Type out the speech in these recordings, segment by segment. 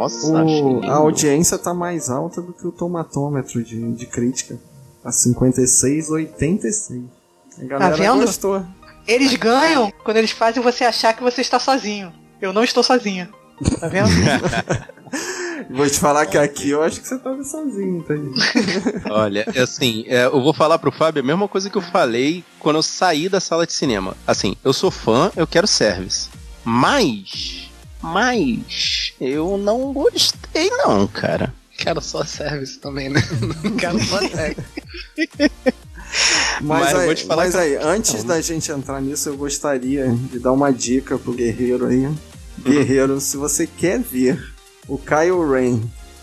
Nossa, o, a audiência tá mais alta do que o tomatômetro de, de crítica. A 56, 86. A galera Tá vendo? gostou. Eles ganham quando eles fazem você achar que você está sozinho. Eu não estou sozinha. Tá vendo? Vou te falar que aqui eu acho que você tava sozinho, tá aí. Olha, é assim, é, eu vou falar pro Fábio a mesma coisa que eu falei quando eu saí da sala de cinema. Assim, eu sou fã, eu quero service. Mas. Mas. Eu não gostei, não, cara. Quero só service também, né? Não quero só tag. Mas, Mas eu aí, vou te falar mas aí, antes da gente entrar nisso, eu gostaria de dar uma dica pro guerreiro aí. Guerreiro, se você quer ver o Kyle Ren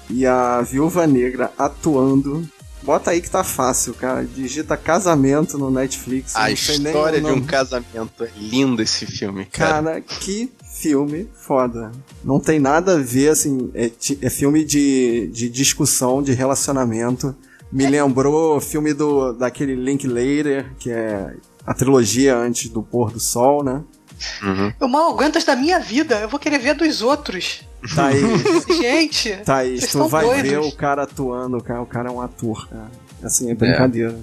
e a Viúva Negra atuando, bota aí que tá fácil, cara. Digita casamento no Netflix. A história de um casamento é lindo esse filme, cara. Cara, que filme foda. Não tem nada a ver, assim, é, é filme de, de discussão, de relacionamento. Me lembrou o filme do, daquele Linklater, que é a trilogia antes do pôr do sol, né? Uhum. Eu mal aguento da minha vida. Eu vou querer ver dos outros. Thaís, Gente, Thaís Vocês tu vai doidos. ver o cara atuando, cara. O cara é um ator, cara. Assim, é brincadeira.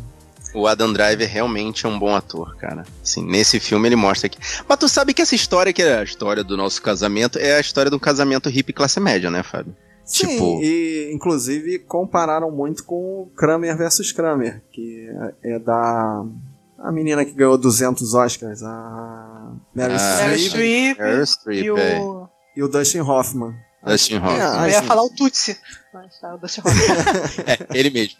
O Adam Driver realmente é um bom ator, cara. Assim, nesse filme ele mostra que. Mas tu sabe que essa história, que é a história do nosso casamento, é a história de um casamento hippie classe média, né, Fábio? Sim, Tipo- e inclusive compararam muito com o Kramer versus Kramer, que é da a menina que ganhou 200 Oscars, a Mary Ah, Meryl Streep Meryl Streep, e o... é. e o Dustin Hoffman. Dustin Hoffman. É, Eu ia falar o Tutsi. Mas tá, o Dustin Hoffman. É, ele mesmo.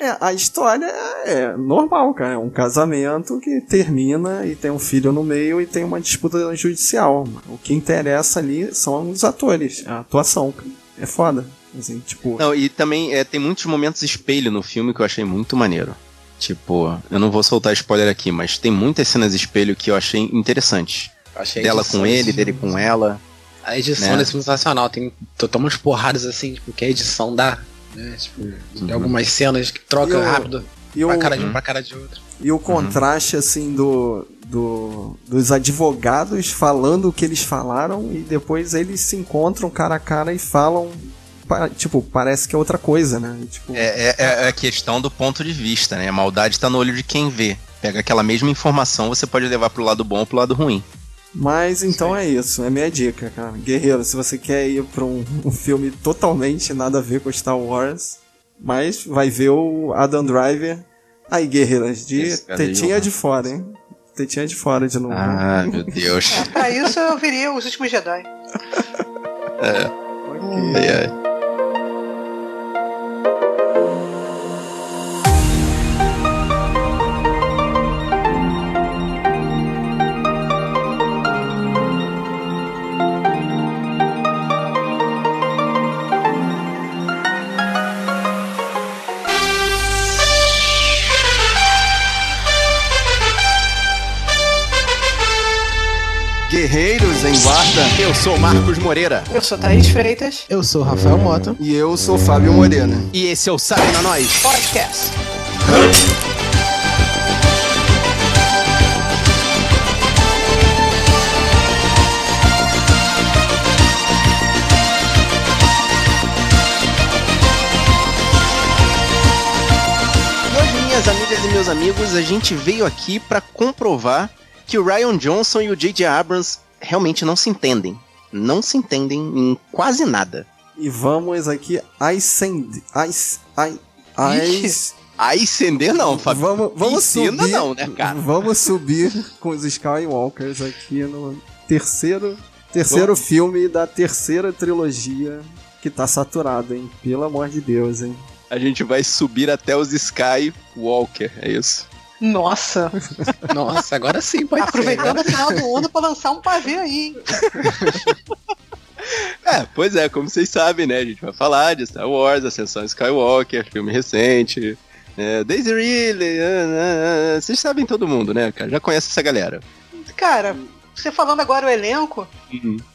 É, a história é normal, cara. É um casamento que termina e tem um filho no meio e tem uma disputa judicial. O que interessa ali são os atores, a atuação. É foda. Assim, tipo, Não, e também é, tem muitos momentos espelho no filme que eu achei muito maneiro. Tipo, eu não vou soltar spoiler aqui, mas tem muitas cenas espelho que eu achei interessantes. Achei Dela com ele, dele com ela. A edição né? desse filme é sensacional. Tem toma umas porradas assim, tipo, que a edição dá. Né? Tipo, Uhum. tem algumas cenas que troca E o- rápido e pra o- cara de um Uhum. pra cara de outro. E o contraste, assim, do, do, dos advogados falando o que eles falaram e depois eles se encontram cara a cara e falam. Tipo, parece que é outra coisa, né? Tipo, É, é, é a questão do ponto de vista, né? A maldade tá no olho de quem vê. Pega aquela mesma informação, você pode levar pro lado bom ou pro lado ruim. Mas então é isso, é minha dica, cara. Guerreiro, se você quer ir pra um, um filme totalmente nada a ver com Star Wars, mas vai ver o Adam Driver. Aí, guerreiras, de Esse tetinha de fora, hein? Tetinha de fora de novo. Ah, meu Deus. É, pra isso eu viria os últimos Jedi. Ai, ai. Eu sou Marcos Moreira. Eu sou Thaís Freitas. Eu sou o Rafael Mota. E eu sou Fábio Morena. E esse é o Sabe na Nós. Podcast. Hoje, minhas amigas e meus amigos, a gente veio aqui pra comprovar que o Ryan Johnson e o J.J. Abrams realmente não se entendem. Não se entendem em quase nada. E vamos aqui ascender. As, as, Aí acender não, Fábio. vamos, vamos Ensina subir. não, né, cara? Vamos subir com os Skywalkers aqui no terceiro, terceiro filme da terceira trilogia que tá saturado, hein? Pelo amor de Deus, hein? A gente vai subir até os Skywalker, é isso. Nossa, Nossa, agora sim pode aproveitando ser. o final do ano pra lançar um pavê aí, hein? É, pois é, como vocês sabem, né? A gente vai falar de Star Wars, Ascensão Skywalker, filme recente. É, Daisy Ridley, ah, ah, ah, vocês sabem todo mundo, né, cara? Já conhece essa galera. Cara, você falando agora o elenco,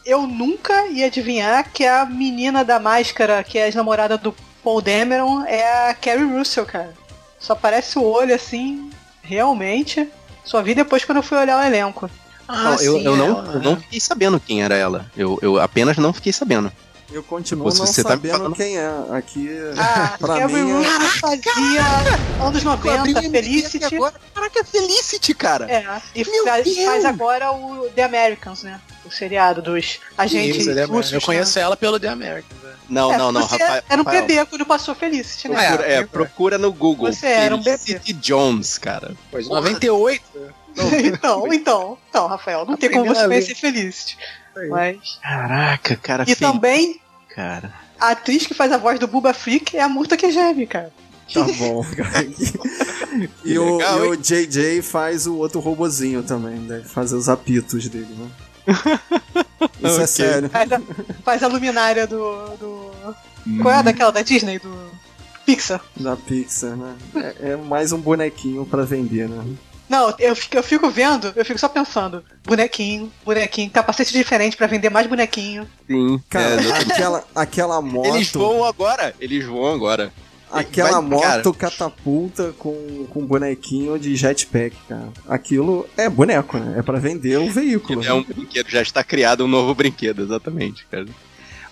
eu nunca ia adivinhar que a menina da máscara, que é a namorada do Paul Dameron, é a Carrie Russell, cara. Só parece o olho assim, realmente. Só vi depois quando eu fui olhar o elenco. Ah, Não, eu, sim, eu, não, ela, eu não fiquei sabendo quem era ela. Eu, eu apenas não fiquei sabendo. Eu continuo não você sabendo tá falando... quem é. Aqui, Ah, pra Kevin mim, é... Russo fazia anos 90, Felicity. Agora, caraca, Felicity, cara. É, e Meu faz, Deus! faz agora o The Americans, né? O seriado dos agentes Isso, The russos. Eu né? conheço ela pelo The Americans. né? Não, É, não, não, Rafael. Era um bebê quando passou Felicity, né? Procura, é, procura no Google. Você era um bebê. Felicity Jones, cara. De 98. então, então, então, Rafael, não A tem como você conhecer Felicity. Mas. Caraca, cara. E também, cara. a atriz que faz a voz do Buba Freak é a Murta Kejemi, cara. Tá bom, cara. E, o, legal, e o JJ faz o outro robozinho também, deve fazer os apitos dele, né? Isso é Ok. sério. Faz a, faz a luminária do. do... Qual é a daquela da Disney? Do Pixar. Da Pixar, né? É, é mais um bonequinho pra vender, né? Não, eu fico, eu fico vendo, eu fico só pensando. Bonequinho, bonequinho, capacete diferente pra vender mais bonequinho. Sim. Cara, é, aquela, aquela moto. eles voam agora. Eles voam agora. Aquela Vai- moto cara, catapulta com, com bonequinho de jetpack, cara. Aquilo é boneco, né? É pra vender o veículo. É um brinquedo, já está criado um novo brinquedo, exatamente, cara.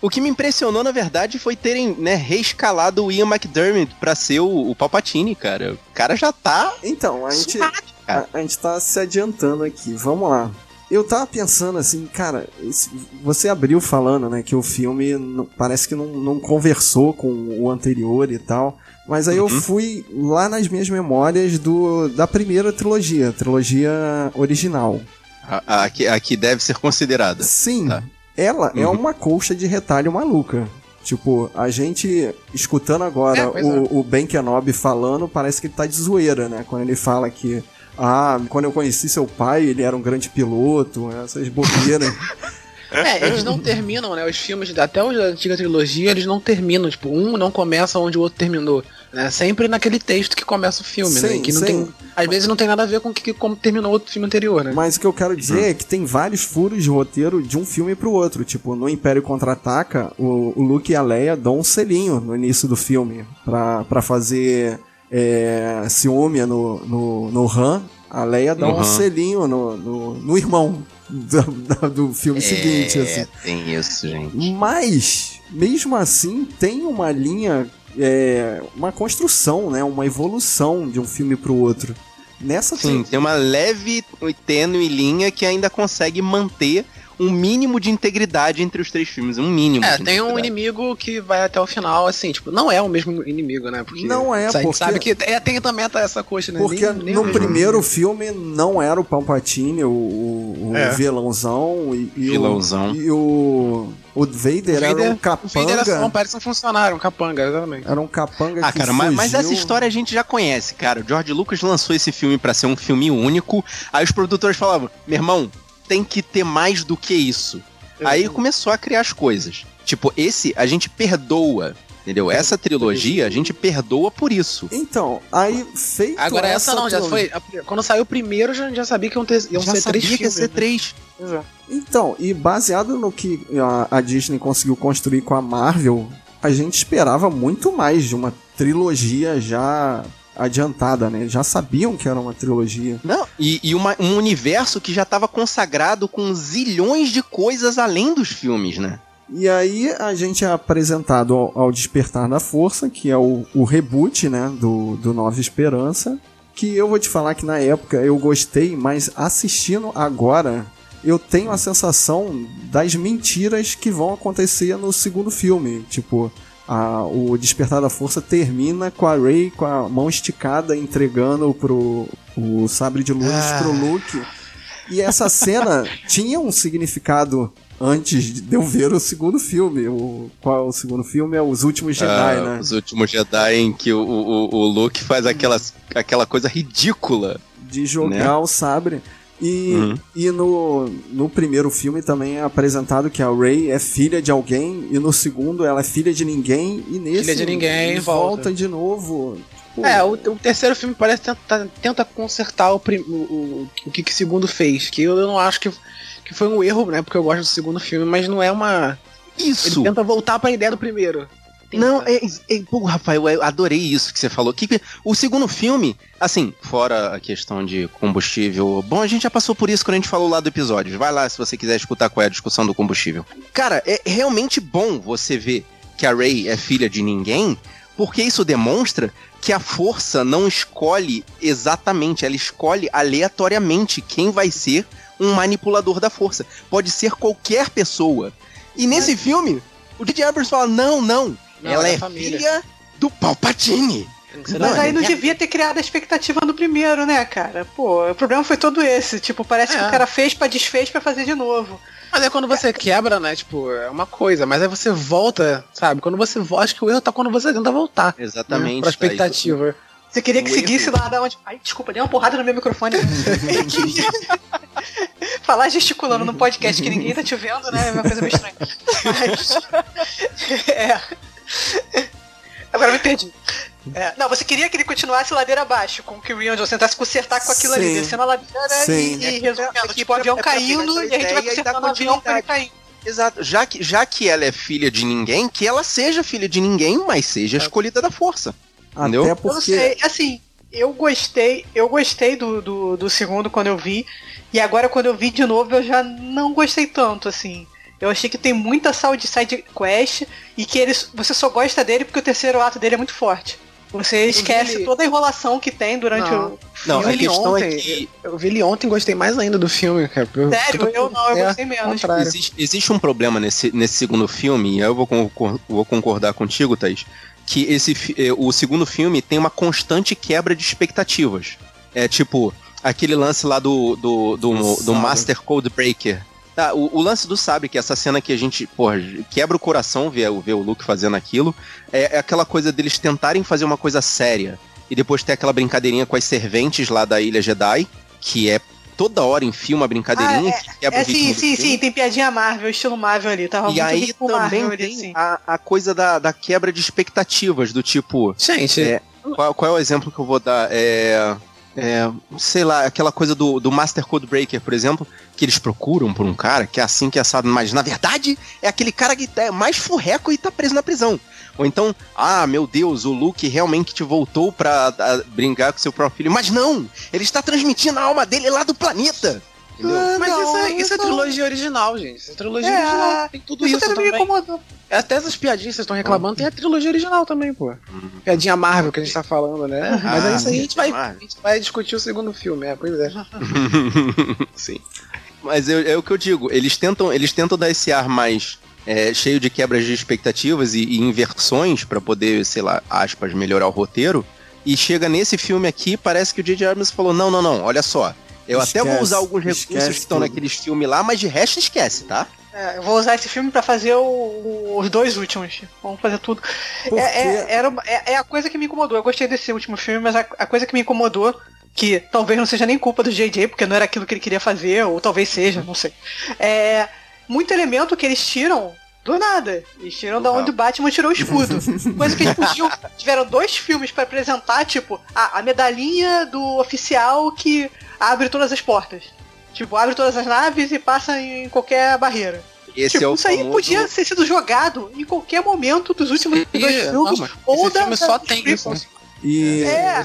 O que me impressionou, na verdade, foi terem né, reescalado o Ian McDermott pra ser o, o Palpatine, cara. O cara já tá. Então, a gente, suado, a, a gente tá se adiantando aqui. Vamos lá. Eu tava pensando assim, cara, esse- você abriu falando, né, que o filme não- parece que não, não conversou com o anterior e tal. Mas aí eu Uhum. fui lá nas minhas memórias do, da primeira trilogia, trilogia original. A, a, que, a que deve ser considerada. Sim, Tá. ela é Uhum. uma colcha de retalho maluca. Tipo, a gente escutando agora É, o, o Ben Kenobi falando, parece que ele tá de zoeira, né? Quando ele fala que, ah, quando eu conheci seu pai, ele era um grande piloto, essas bobeiras. É, eles não terminam, né? Os filmes, até os da antiga trilogia, eles não terminam. Tipo, um não começa onde o outro terminou. Né? Sempre naquele texto que começa o filme, né? Sim, Que não sim. tem. Às vezes não tem nada a ver com o que, como terminou o outro filme anterior, né? Mas o que eu quero dizer é que tem vários furos de roteiro de um filme pro outro. Tipo, no Império Contra-Ataca, o, o Luke e a Leia dão um selinho no início do filme pra, pra fazer é, ciúme no, no, no Han. A Leia dá um Uhum. selinho no, no, no irmão do, do- filme seguinte, assim. É, tem isso, gente. Mas, mesmo assim, tem uma linha, é, uma construção, né? Uma evolução de um filme pro outro. Nessa Sim, tem uma leve e tênue linha que ainda consegue manter um mínimo de integridade entre os três filmes. Um mínimo. É, tem um inimigo que vai até o final, assim, tipo, não é o mesmo inimigo, né? Porque Não é, porque- sabe que é, tem também essa coxa, né? Porque Nem- nem no primeiro filme não era o Palpatine, o, o, o É. vilãozão, e, e Vilãozão. O, e o, o Vader, O era um O Vader era capanga. só, parece um funcionário, um capanga, exatamente. Era um capanga Ah, que cara, mas, mas essa fugiu. história a gente já conhece, cara. O George Lucas lançou esse filme pra ser um filme único. Aí os produtores falavam: meu irmão, tem que ter mais do que isso. Aí começou a criar as coisas. Tipo, esse a gente perdoa. Entendeu? Essa trilogia a gente perdoa por isso. Então, aí feito Agora essa não, já trilogia- foi. Quando saiu o primeiro, já, já sabia que iam, ter, iam já ser sabia três que ia ser né? três. Exato. Então, e baseado no que a, a Disney conseguiu construir com a Marvel, a gente esperava muito mais de uma trilogia já adiantada, né? Já sabiam que era uma trilogia. Não, e, e uma- um universo que já estava consagrado com zilhões de coisas além dos filmes, né? E aí a gente é apresentado ao, ao Despertar da Força, que é o, o reboot, né, do, do Nova Esperança, que eu vou te falar que na época eu gostei, mas assistindo agora eu tenho a sensação das mentiras que vão acontecer no segundo filme, tipo a- o Despertar da Força termina com a Rey com a mão esticada entregando pro o sabre de luz Ah. pro Luke. E essa cena tinha um significado antes de eu ver o segundo filme. O, qual é o segundo filme? É Os Últimos Jedi, Ah, né? Os últimos Jedi em que o, o, o Luke faz aquelas, aquela coisa ridícula. De jogar Né? o sabre. E, Uhum. e no, no primeiro filme também é apresentado que a Rey é filha de alguém, e no segundo ela é filha de ninguém, e nesse Filha de ninguém, volta. volta. de novo. Tipo, É, o, o terceiro filme parece tenta, tenta consertar o, prim- o, o, o que, que o segundo fez. Que eu não acho que, que foi um erro, né? Porque eu gosto do segundo filme, mas não é uma. Ele Isso! tenta voltar pra ideia do primeiro. Não, é, é, pô, Rafael, eu adorei isso que você falou. Que, o segundo filme, assim, fora a questão de combustível. Bom, a gente já passou por isso quando a gente falou lá do episódio. Vai lá se você quiser escutar qual é a discussão do combustível. Cara, é realmente bom você ver que a Ray é filha de ninguém, porque isso demonstra que a força não escolhe exatamente, ela escolhe aleatoriamente quem vai ser um manipulador da força. Pode ser qualquer pessoa. E nesse Mas... filme, o J.J. Abrams fala: não, não, não ela é, é filha do Palpatine. Mas aí não devia ter criado a expectativa no primeiro, né, cara? Pô, o problema foi todo esse. Tipo, parece é. que o cara fez pra desfez pra fazer de novo. Mas é quando você é. quebra, né? Tipo, é uma coisa, mas aí você volta, sabe? Quando você volta, acho que o erro tá quando você tenta voltar. Exatamente. Né? Pra tá expectativa. Tá você queria que um seguisse erro. lá da onde. Ai, desculpa, dei uma porrada no meu microfone. Falar gesticulando no podcast que ninguém tá te vendo, né? É uma coisa meio estranha. Mas. é. Agora me perdi. É, não, você queria que ele continuasse ladeira abaixo, com o Kyrian Johnson tentasse consertar com aquilo Sim. ali, descendo a ladeira Sim. e, e resolvendo, é, tipo, o avião é caindo e a gente vai consertando o avião pra ele cair. Exato. Já que, já que ela é filha de ninguém, que ela seja filha de ninguém, mas seja escolhida da força. Entendeu? Até porque... Eu não sei, assim, eu gostei, eu gostei do, do, do segundo quando eu vi, e agora quando eu vi de novo eu já não gostei tanto, assim. Eu achei que tem muita saúde side quest e que eles, você só gosta dele porque o terceiro ato dele é muito forte. Você esquece ele... toda a enrolação que tem durante não. o. Não, eu vi, ontem, é que... eu vi ele ontem gostei mais ainda do filme, cara. Eu, Sério? Eu não, eu é, gostei menos. Existe, existe, um problema nesse, nesse segundo filme, e eu vou, vou concordar contigo, Thaís, que esse, eh, o segundo filme tem uma constante quebra de expectativas. É tipo, aquele lance lá do, do, do, do Master Code Breaker, Tá, o, o, lance do sabre, que é essa cena que a gente, porra, quebra o coração ver, ver o Luke fazendo aquilo, é, é, aquela coisa deles tentarem fazer uma coisa séria e depois ter aquela brincadeirinha com as serventes lá da Ilha Jedi, que é toda hora enfia uma brincadeirinha ah, é, que quebra é, o sim, sim, sim, tem piadinha Marvel, estilo Marvel ali, tava E aí também Marvel, tem assim. a, a coisa da, da quebra de expectativas, do tipo... Gente... É, qual, qual é o exemplo que eu vou dar? É... É, sei lá, aquela coisa do, do Master Code Breaker, por exemplo, que eles procuram por um cara que é assim que é assado, mas na verdade é aquele cara que é mais furreco e tá preso na prisão. Ou então, ah, meu Deus, o Luke realmente te voltou pra a, brincar com seu próprio filho. Mas não! Ele está transmitindo a alma dele lá do planeta! Ah, mas não, isso, é, isso é trilogia original, gente. Isso é trilogia é, original. Tem tudo isso, isso também. É até essas piadinhas que vocês estão reclamando, tem a trilogia original também, pô. Uhum. Piadinha Marvel que a gente tá falando, né? Ah, mas é isso aí, a gente, vai, a gente vai discutir o segundo filme, é, pois é. Sim. Mas eu, é o que eu digo, eles tentam, eles tentam dar esse ar mais é, cheio de quebras de expectativas e, e inversões para poder, sei lá, aspas, melhorar o roteiro. E chega nesse filme aqui, parece que o J.J. Abrams falou: não, não, não, olha só. Eu esquece, até vou usar alguns recursos que estão naqueles filmes lá, mas de resto esquece, tá? É, eu vou usar esse filme para fazer o, os dois últimos. Vamos fazer tudo. É, é, era, é, é, a coisa que me incomodou. Eu gostei desse último filme, mas a, a coisa que me incomodou que talvez não seja nem culpa do JJ, porque não era aquilo que ele queria fazer, ou talvez seja, não sei. É muito elemento que eles tiram do nada. Eles tiram da onde o Batman tirou o escudo. Coisa que eles podiam. Tiveram dois filmes para apresentar, tipo, a, a medalhinha do oficial que abre todas as portas. Tipo, abre todas as naves e passa em qualquer barreira. Esse tipo, é o isso aí podia ter sido jogado em qualquer momento dos últimos e, dois filmes. Não, ou da, filme só tem isso. E, é,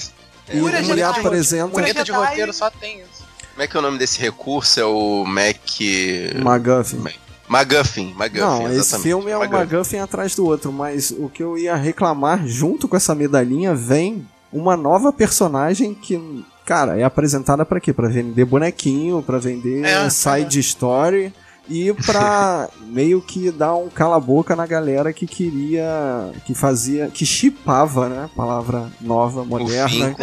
e Cura ele apresenta. Cura de roteiro só tem isso. Como é que é o nome desse recurso? É o Mac. McGuffin. McGuffin, McGuffin, Não, exatamente. esse filme é um McGuffin atrás do outro, mas o que eu ia reclamar junto com essa medalhinha vem uma nova personagem que cara, é apresentada para quê? Para vender bonequinho, para vender é, side é. story e pra meio que dar um cala-boca na galera que queria, que fazia, que chipava, né? Palavra nova, moderna.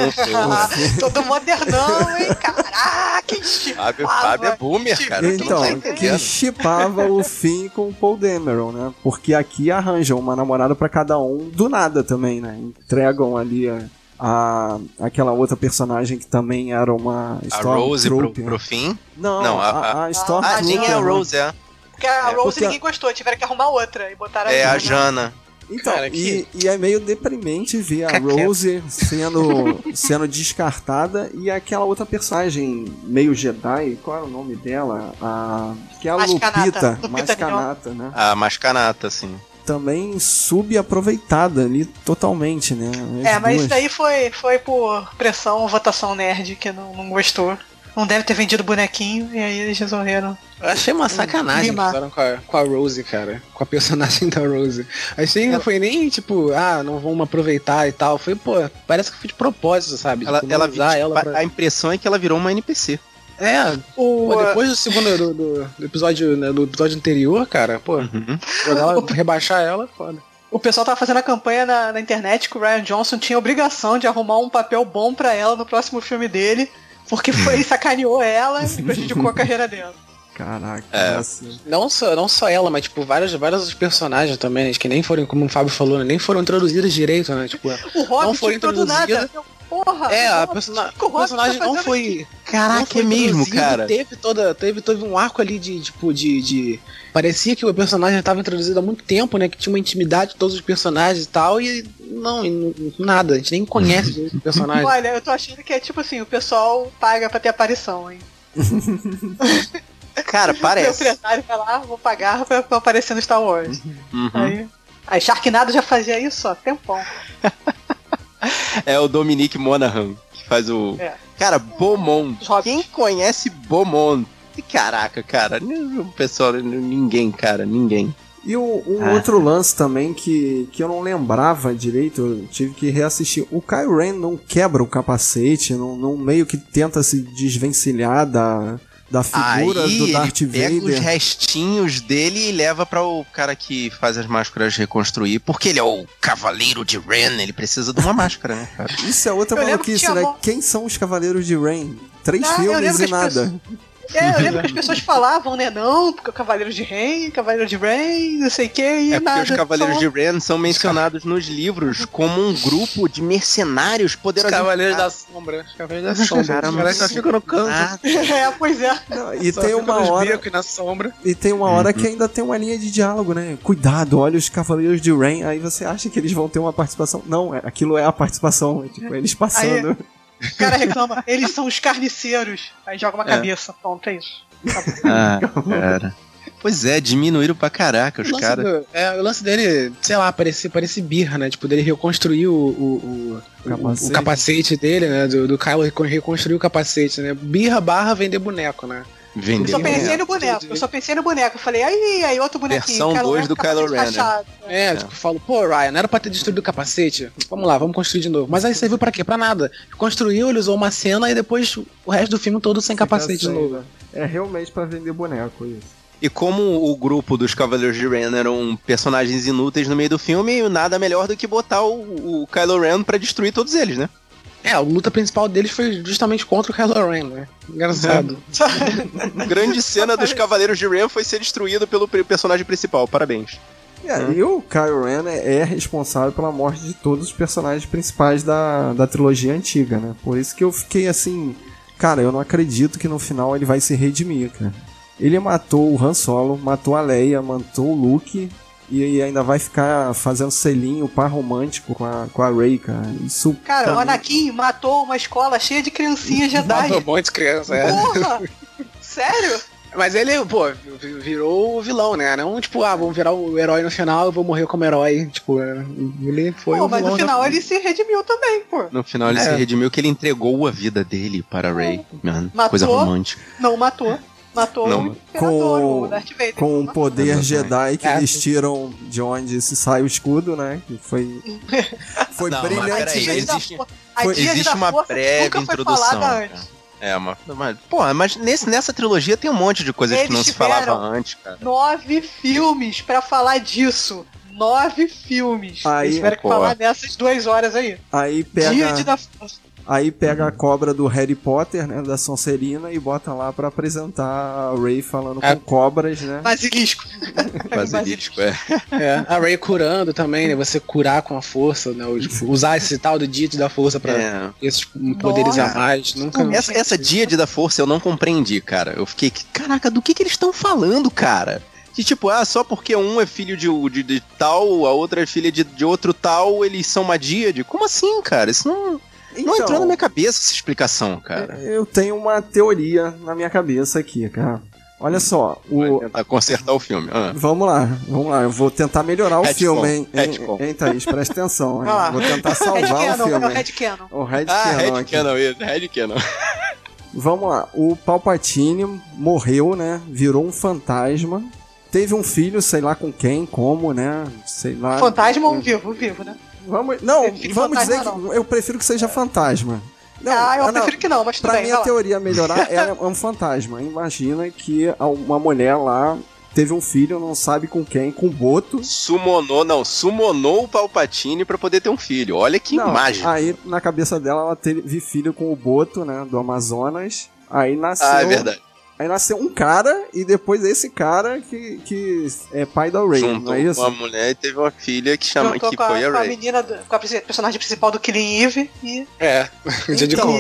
Todo modernão, hein? Caraca, Fábio, Fábio é boomer, cara. Então, que chipava o fim com o Paul Dameron, né? Porque aqui arranjam uma namorada para cada um do nada também, né? Entregam ali a a, aquela outra personagem que também era uma A Rose pro, pro fim? Não, não a, a, a Stormtrooper. Ah, é a Rose, é. Porque a é, Rose porque... ninguém gostou, tiveram que arrumar outra e botaram É a Jana. Então, Cara, que... e, e, é meio deprimente ver a Rose sendo, sendo descartada e aquela outra personagem meio Jedi, qual é o nome dela? A, que é a Lupita, Mascanata, né? A Mascanata, sim. Também subaproveitada ali totalmente, né? As é, mas isso daí foi, foi por pressão, votação nerd que não, não gostou. Não deve ter vendido bonequinho e aí eles resolveram. Eu achei uma sacanagem que fizeram com a, com a Rose, cara. Com a personagem da Rose. Achei que não foi nem tipo, ah, não vamos aproveitar e tal. Foi, pô, parece que foi de propósito, sabe? Ela, tipo, ela, usar ela pra... A impressão é que ela virou uma NPC. É, o, pô, depois do segundo do, do, do episódio, né, do episódio anterior, cara, pô, uhum. ela, rebaixar ela, foda. O pessoal tava fazendo a campanha na, na, internet que o Ryan Johnson tinha obrigação de arrumar um papel bom para ela no próximo filme dele, porque foi sacaneou ela e prejudicou a carreira dela. Caraca, é. Não só, não só ela, mas tipo, vários, vários personagens também, né, que nem foram, como o Fábio falou, né, nem foram introduzidos direito, né? Tipo, o Hobbit não foi introduzida. Porra, é, a, persona a personagem não foi. Caraca, não foi é mesmo, cara. Teve toda, teve, teve um arco ali de tipo de, de parecia que o personagem estava introduzido há muito tempo, né? Que tinha uma intimidade de todos os personagens e tal, e não, nada, a gente nem conhece o personagem. Olha, eu tô achando que é tipo assim, o pessoal paga pra ter aparição, hein? Cara, parece. O secretário vai lá, vou pagar pra, pra aparecer no Star Wars. Uhum. Aí, aí Sharknado já fazia isso, ó, tempão. é o Dominique Monaghan, que faz o. É. Cara, Beaumont. Quem conhece Beaumont? Caraca, cara, o pessoal, ninguém, cara, ninguém. E um, um ah. outro lance também que, que eu não lembrava direito, eu tive que reassistir. O Kylo Ren não quebra o capacete, não, não meio que tenta se desvencilhar da, da figura Aí, do Darth ele Vader. Pega os restinhos dele e leva para o cara que faz as máscaras reconstruir, porque ele é o cavaleiro de Ren, ele precisa de uma máscara, né, cara? Isso é outra maluquice, né? Quem são os cavaleiros de Ren? Três ah, filmes e nada. Pessoas... É, eu lembro que as pessoas falavam, né? Não, porque o Cavaleiro de Ren, Cavaleiro de Ren, não sei o que, e é nada. porque os Cavaleiros de Ren são mencionados nos livros como um grupo de mercenários poderosos. Os Cavaleiros da Sombra. Os Cavaleiros da Sombra. Cara, mas só ficam no canto. Ah. É, pois é. Não, e só tem uma hora... na sombra. E tem uma hora uhum. que ainda tem uma linha de diálogo, né? Cuidado, olha os Cavaleiros de Ren, aí você acha que eles vão ter uma participação. Não, é, aquilo é a participação, é, tipo, eles passando... Aí, o cara reclama, eles são os carniceiros. Aí joga uma é. cabeça. Pronto, é isso. ah, cara. Pois é, diminuíram pra caraca os caras. É, o lance dele, sei lá, parecia, parecia birra, né? Tipo, dele reconstruir o, o, o, capacete. o capacete dele, né? Do, do Kylo reconstruir o capacete, né? Birra barra vender boneco, né? Vender. Eu só pensei no boneco, eu só pensei no boneco. Eu falei, aí, aí, outro bonequinho. Versão 2 do Kylo Ren. Né? É, é, tipo, falo, pô, Ryan, não era pra ter destruído o capacete? Vamos lá, vamos construir de novo. Mas aí serviu pra quê? Pra nada. Construiu, ele usou uma cena e depois o resto do filme todo sem capacete de novo. É realmente pra vender boneco isso. E como o grupo dos Cavaleiros de Ren eram personagens inúteis no meio do filme, nada melhor do que botar o, o Kylo Ren pra destruir todos eles, né? É, a luta principal deles foi justamente contra o Kylo Ren, né? Engraçado. É. Grande cena dos Cavaleiros de Ren foi ser destruído pelo personagem principal. Parabéns. É, hum. E o Kylo Ren é, é, responsável pela morte de todos os personagens principais da, da trilogia antiga, né? Por isso que eu fiquei assim. Cara, eu não acredito que no final ele vai se redimir, cara. Ele matou o Han Solo, matou a Leia, matou o Luke e ainda vai ficar fazendo selinho par romântico com a, com a Rey, cara. Isso. Cara, também... o Anakin matou uma escola cheia de criancinhas Jedi. Matou um monte de criança, é. Porra! Sério? Mas ele, pô, virou o vilão, né? Não tipo, ah, vamos virar o herói no final, eu vou morrer como herói. Tipo, ele foi pô, o mas no final já... ele se redimiu também, pô. No final ele é. se redimiu que ele entregou a vida dele para a Rey. Matou, Coisa romântica. Não matou. Matou não. o com, o Darth Vader. Com o poder Jedi que é. eles tiram de onde se sai o escudo, né? Que foi, foi não, brilhante. existe, foi, existe uma breve introdução. É, uma, mas, porra, mas nesse, nessa trilogia tem um monte de coisas Eles que não se falava antes, cara. Nove filmes para falar disso. Nove filmes. Aí, Eles tiveram que falar nessas duas horas aí. Aí pega. Dia de da Aí pega a cobra do Harry Potter, né, da Sonserina, e bota lá para apresentar a Ray falando é. com cobras, né? Basilisco. Basilisco, é. é. A Ray curando também, né? Você curar com a força, né? Usar esse tal do Diet da força para é. esses poderes Nossa. a mais. Nunca... Essa, essa Diet da força eu não compreendi, cara. Eu fiquei, caraca, do que que eles estão falando, cara? que tipo, ah, só porque um é filho de, de, de tal, a outra é filha de, de outro tal, eles são uma díade? Como assim, cara? Isso não. Então, não entrou na minha cabeça essa explicação, cara. Eu tenho uma teoria na minha cabeça aqui, cara. Olha só, o. Vai tentar consertar o filme. Ah. Vamos lá, vamos lá. Eu vou tentar melhorar o filme, hein? Hein, hein, Thaís? Presta atenção. Hein? Vou tentar salvar o filme. O Red Cannon. O Red ah, Cannon. Red Cannon, isso. Red Cannon. Vamos lá. O Palpatine morreu, né? Virou um fantasma. Teve um filho, sei lá com quem, como, né? Sei lá. Fantasma ou vivo? Vivo, né? Vamos, não, vamos dizer que não. eu prefiro que seja fantasma. Não, ah, eu não, prefiro que não, mas tudo Pra bem, minha teoria melhorar, é um fantasma. Imagina que uma mulher lá teve um filho, não sabe com quem, com o Boto. Sumonou, não, sumonou o Palpatine para poder ter um filho. Olha que não, imagem. Aí na cabeça dela ela teve filho com o Boto, né, do Amazonas. Aí nasceu. Ah, é verdade. Aí nasceu um cara e depois esse cara que, que é pai da Ray. Juntou não é isso? uma mulher e teve uma filha que chama que foi a, a Ray. Com a menina, com a personagem principal do Killing Eve e. É, dia de então,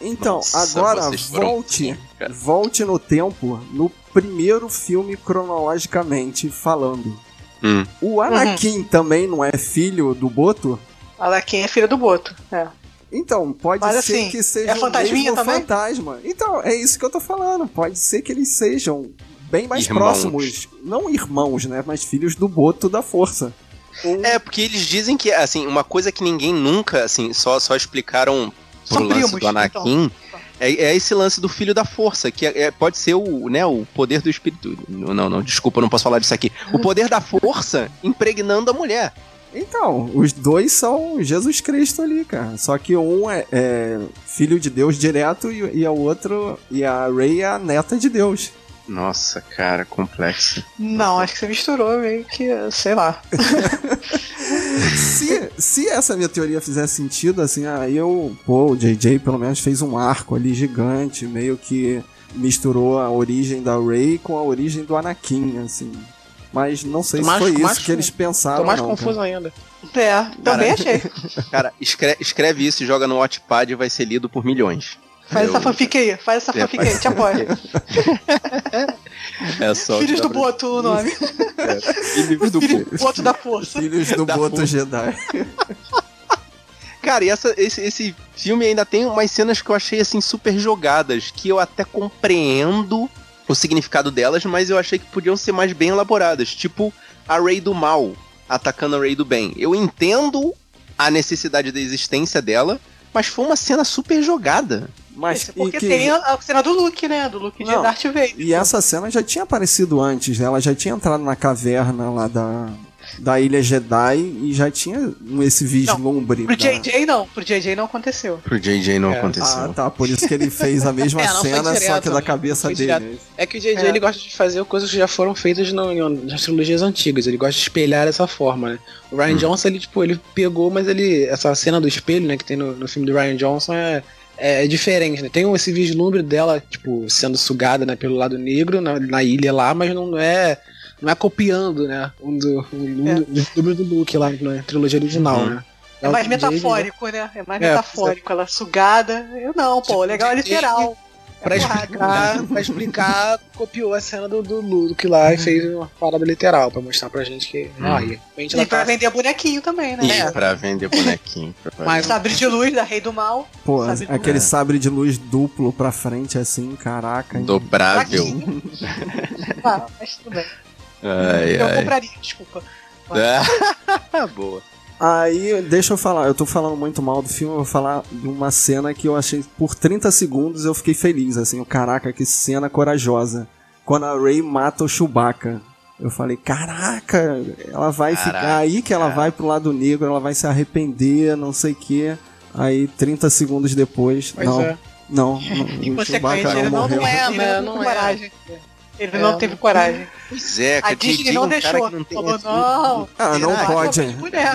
Então, Nossa, agora volte, volte no tempo no primeiro filme cronologicamente falando. Hum. O Anakin uhum. também não é filho do Boto? Anakin é filho do Boto, é. Então, pode Mas, ser assim, que seja é fantasminha mesmo também? fantasma. Então, é isso que eu tô falando. Pode ser que eles sejam bem mais irmãos. próximos. Não irmãos, né? Mas filhos do Boto da Força. Um... É, porque eles dizem que, assim, uma coisa que ninguém nunca, assim, só, só explicaram pro São lance primos, do Anakin. Então. É, é, esse lance do filho da força, que é, é, pode ser o, né, o poder do espírito. Não, não, desculpa, não posso falar disso aqui. O poder da força impregnando a mulher. Então, os dois são Jesus Cristo ali, cara. Só que um é, é filho de Deus direto e, e a outro e a Rey é a neta de Deus. Nossa, cara, complexo. Não, acho que você misturou meio que, sei lá. se, se essa minha teoria fizer sentido, assim, aí eu, pô, o JJ pelo menos fez um arco ali gigante, meio que misturou a origem da Rey com a origem do Anakin, assim. Mas não sei se foi isso que eles pensaram. Tô mais não, confuso cara. ainda. É, também achei. Cara, escreve, escreve isso, joga no Watchpad e vai ser lido por milhões. Faz Eu... essa fanfic aí, faz essa é, fanfic aí, te apoio. É só Filhos do Boto o nome. É, filhos do Filhos Boto da Força. Filhos do da Boto força. Jedi. Cara, e essa, esse, esse filme ainda tem umas cenas que eu achei assim super jogadas, que eu até compreendo o significado delas, mas eu achei que podiam ser mais bem elaboradas. Tipo a Rey do mal atacando a Rey do bem. Eu entendo a necessidade da existência dela, mas foi uma cena super jogada. Mas porque que... tem a, cena do Luke, né? Do Luke Não, de Darth Vader. E essa cena já tinha aparecido antes, né? Ela já tinha entrado na caverna lá da, da Ilha Jedi e já tinha esse vislumbre. Não, pro da... JJ não, pro JJ não aconteceu. Pro JJ não é. aconteceu. Ah, tá, por isso que ele fez a mesma é, cena, direto, só que da cabeça dele. É que o JJ é. ele gosta de fazer coisas que já foram feitas no, nas trilogias antigas, ele gosta de espelhar dessa forma, né? O Ryan hum. Johnson, ele, tipo, ele pegou, mas ele. Essa cena do espelho, né, que tem no, no filme do Ryan Johnson é, é diferente, né? Tem esse vislumbre dela, tipo, sendo sugada né, pelo lado negro na, na ilha lá, mas não é não é copiando, né? Um do, um, é. do, do Luke lá na trilogia original, uhum. né? É, é mais metafórico, né? É mais é, metafórico, ela sugada. Eu não, pô, legal é literal. Pra é explicar, pra explicar, copiou a cena do, do Luke lá e fez uma parada literal pra mostrar pra gente que. Hum. Ah, e pra tá... vender bonequinho também, né? E é. pra vender bonequinho. Mas... Sabre de luz da Rei do Mal. Pô, sabre aquele sabre de luz duplo pra frente assim, caraca. Dobrável. ah, mas tudo bem. Ai, eu ai. compraria, desculpa. Boa. Aí, deixa eu falar, eu tô falando muito mal do filme, eu vou falar de uma cena que eu achei, por 30 segundos eu fiquei feliz, assim, o caraca, que cena corajosa. Quando a Ray mata o Chewbacca. Eu falei, caraca, ela vai caraca, ficar aí que ela vai pro lado negro, ela vai se arrepender, não sei o quê. Aí, 30 segundos depois, pois não, é. não, não, o Chewbacca não, não, não é, né? Não, não é. Ele é. não teve coragem. Pois é, a Disney não um deixou. Não tem Falou, não. Ah, não pode.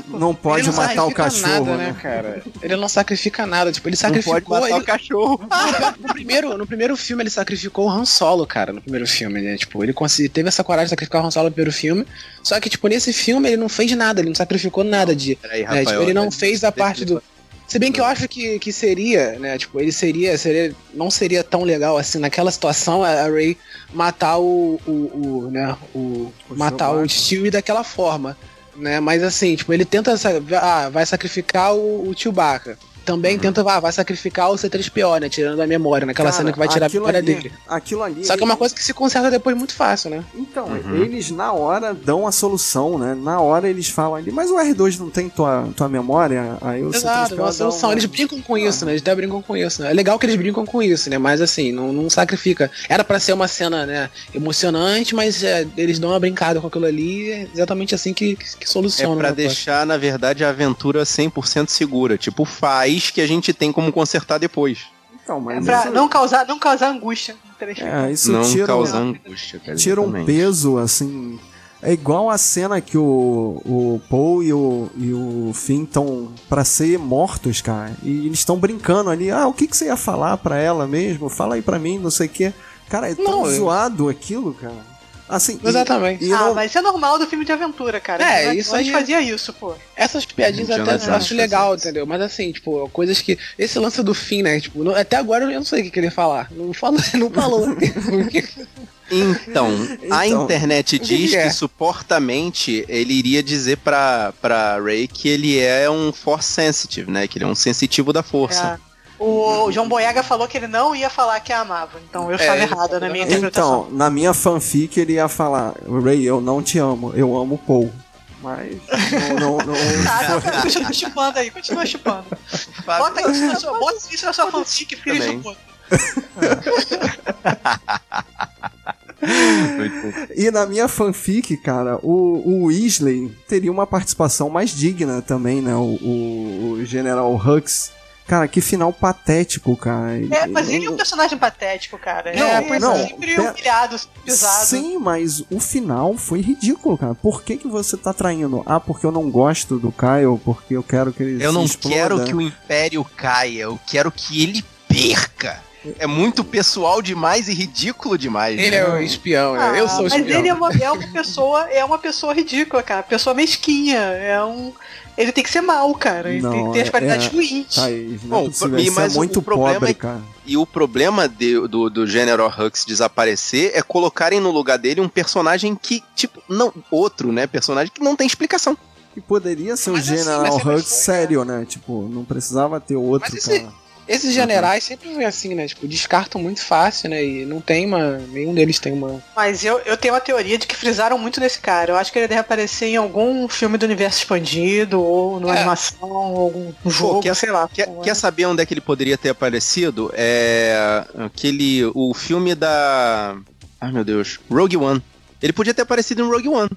Não pode não matar o cachorro, nada, né, cara? Ele não sacrifica nada. Tipo, ele sacrificou. Não pode matar ele... o cachorro. no, primeiro, no primeiro filme, ele sacrificou o Han Solo, cara. No primeiro filme, né? Tipo, ele teve essa coragem de sacrificar o Han Solo no primeiro filme. Só que, tipo, nesse filme, ele não fez nada. Ele não sacrificou nada de. Peraí, né? tipo, ele não fez a parte do. Se bem que eu acho que, que seria, né? Tipo, ele seria, seria. Não seria tão legal assim, naquela situação, a Ray matar o. o, o né? O, o matar o Stewie daquela forma. Né? Mas assim, tipo, ele tenta. Ah, vai sacrificar o, o Chewbacca. Também uhum. tenta, vai, vai sacrificar o C3PO, né? Tirando a memória, naquela Cara, cena que vai tirar a memória ali, dele. Aquilo ali. Só que é uma coisa que se conserta depois muito fácil, né? Então, uhum. eles na hora dão a solução, né? Na hora eles falam ali, mas o R2 não tem tua, tua memória? Aí o Exato, uma solução. Um... Eles brincam com isso, né? Eles até brincam com isso, né? É legal que eles brincam com isso, né? Mas assim, não, não sacrifica. Era para ser uma cena, né, emocionante, mas é, eles dão uma brincada com aquilo ali, é exatamente assim que, que, que soluciona. É pra né, deixar, na verdade, a aventura 100% segura. Tipo, faz que a gente tem como consertar depois. Então, mas é pra isso... não causar, não causar angústia. É, isso não tira, causar angústia, cara, Tira um peso, assim. É igual a cena que o, o Paul e o, e o Finn estão pra ser mortos, cara. E eles estão brincando ali. Ah, o que, que você ia falar pra ela mesmo? Fala aí pra mim, não sei o quê. Cara, é tão não, zoado eu... aquilo, cara. Assim, Exatamente. E, e ah, não... mas isso é normal do filme de aventura, cara. É, a isso a gente fazia isso, pô. Essas piadinhas até eu acho legal, entendeu? Mas assim, tipo, coisas que. Esse lance do fim, né? Tipo, não, até agora eu não sei o que queria falar. Não falou, não falou. Então, a então, internet diz que, é? que supostamente ele iria dizer pra, pra Ray que ele é um force sensitive, né? Que ele é um sensitivo da força. É. O João Boyega falou que ele não ia falar que a amava. Então eu estava é, errado na minha interpretação. Então, na minha fanfic ele ia falar: Ray, eu não te amo, eu amo Paul. Mas não. não, não tá, não, continua chupando aí, continua chupando. Bota isso na sua, bota isso na sua fanfic, filho de e na minha fanfic, cara, o, o Weasley teria uma participação mais digna também, né? O, o, o General Hux Cara, que final patético, cara. É, mas ele é um personagem patético, cara. Não, é, não, sempre pera... humilhado, pisado. Sim, mas o final foi ridículo, cara. Por que, que você tá traindo? Ah, porque eu não gosto do Kyle, porque eu quero que ele Eu não exploda. quero que o Império caia, eu quero que ele perca. É muito pessoal demais e ridículo demais. Ele né? é o espião, ah, eu sou o espião. Mas ele é uma, é uma pessoa, é uma pessoa ridícula, cara. Pessoa mesquinha. É um ele tem que ser mal, cara. Ele não, tem que ter as qualidades é, ruins. Thaís, não é Bom, é mas é muito o problema pobre, é, cara. E o problema de, do, do General Hux desaparecer é colocarem no lugar dele um personagem que, tipo, não. Outro, né? Personagem que não tem explicação. E poderia ser o assim, General assim, Hux sério, né? Tipo, não precisava ter outro, mas cara. Esse, esses generais sempre vêm assim, né? Tipo, descartam muito fácil, né? E não tem uma. Nenhum deles tem uma. Mas eu, eu tenho uma teoria de que frisaram muito nesse cara. Eu acho que ele deve aparecer em algum filme do universo expandido, ou numa é. animação, ou algum jogo, Pô, quer, sei lá. Quer, quer saber onde é que ele poderia ter aparecido? É. Aquele. O filme da. Ai meu Deus. Rogue One. Ele podia ter aparecido em Rogue One.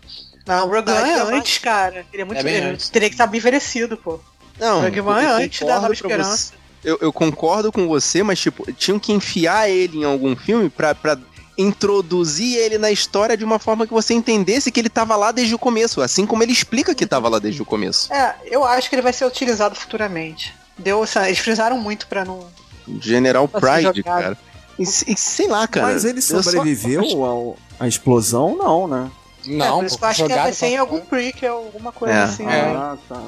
Não, o Rogue One é antes, cara. Ele é muito. É teria que estar bem envelhecido, pô. Não, Rogue One é antes da Nova Esperança. Você eu, eu, concordo com você, mas, tipo, tinham que enfiar ele em algum filme pra, pra introduzir ele na história de uma forma que você entendesse que ele tava lá desde o começo, assim como ele explica que tava lá desde o começo. É, eu acho que ele vai ser utilizado futuramente. Deu, eles frisaram muito pra não. General Pride, cara. E, e, sei lá, cara. Mas ele sobreviveu só... ao, à explosão, não, né? Não, é, por isso que eu acho que vai ser em algum prequel, alguma coisa é. assim. É. Ah, tá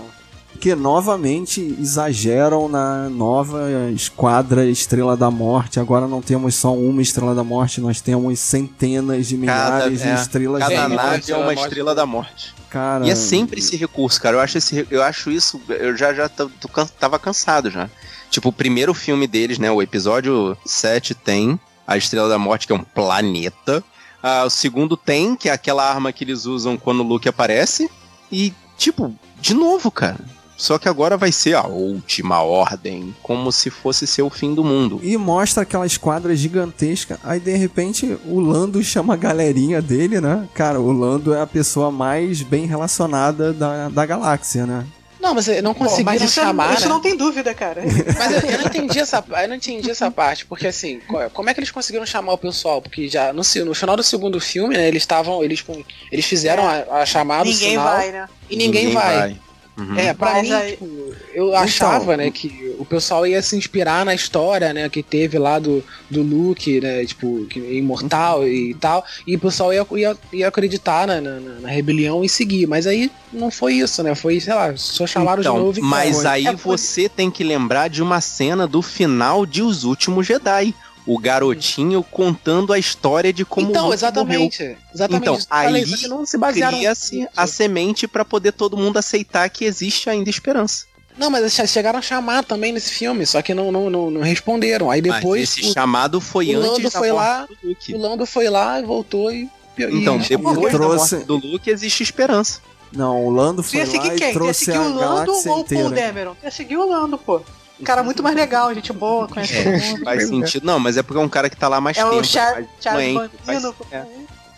que novamente exageram na nova Esquadra Estrela da Morte. Agora não temos só uma Estrela da Morte, nós temos centenas de milhares cada, de é, estrelas cada da morte. Cada nave é uma estrela da morte. Cara, e é sempre esse recurso, cara. Eu acho, esse, eu acho isso. Eu já, já tô, tô, tava cansado já. Tipo, o primeiro filme deles, né? O episódio 7 tem a Estrela da Morte, que é um planeta. Ah, o segundo tem, que é aquela arma que eles usam quando o Luke aparece. E, tipo, de novo, cara. Só que agora vai ser a última ordem, como se fosse ser o fim do mundo. E mostra aquela esquadra gigantesca. Aí de repente o Lando chama a galerinha dele, né? Cara, o Lando é a pessoa mais bem relacionada da, da galáxia, né? Não, mas não conseguiram isso é- chamar. Isso né? não tem dúvida, cara. Mas eu, eu, não entendi essa, eu não entendi essa parte, porque assim, como é que eles conseguiram chamar o pessoal? Porque já no, no final do segundo filme, né, eles estavam, eles, eles fizeram é. a, a chamada, ninguém sinal, vai, né? E ninguém, ninguém vai. vai. Uhum. É, pra Mas mim, aí... tipo, eu então, achava, né, que o pessoal ia se inspirar na história, né, que teve lá do, do Luke, né, tipo, que é imortal e tal, e o pessoal ia, ia, ia acreditar na, na, na, rebelião e seguir. Mas aí não foi isso, né, foi, sei lá, só chamaram então, de novo e Mas aí é, você tem que lembrar de uma cena do final de Os Últimos Jedi o garotinho contando a história de como então, exatamente, morreu. exatamente. Então, aí não se cria-se a semente para poder todo mundo aceitar que existe ainda esperança. Não, mas chegaram a chamar também nesse filme, só que não, não, não, não responderam. Aí depois. Mas esse o, chamado foi o antes foi lá, do Luke. O Lando foi lá e voltou e. Então, e, depois trouxe... do Luke existe esperança. Não, o Lando foi lá quem? e trouxe a o Lando ou o Paul Dameron? Ia seguir o Lando, pô. Um cara muito mais legal, gente boa, conhece é, todo mundo. Faz sentido. Não, mas é porque é um cara que tá lá mais é tempo. É o Char Charles faz, é.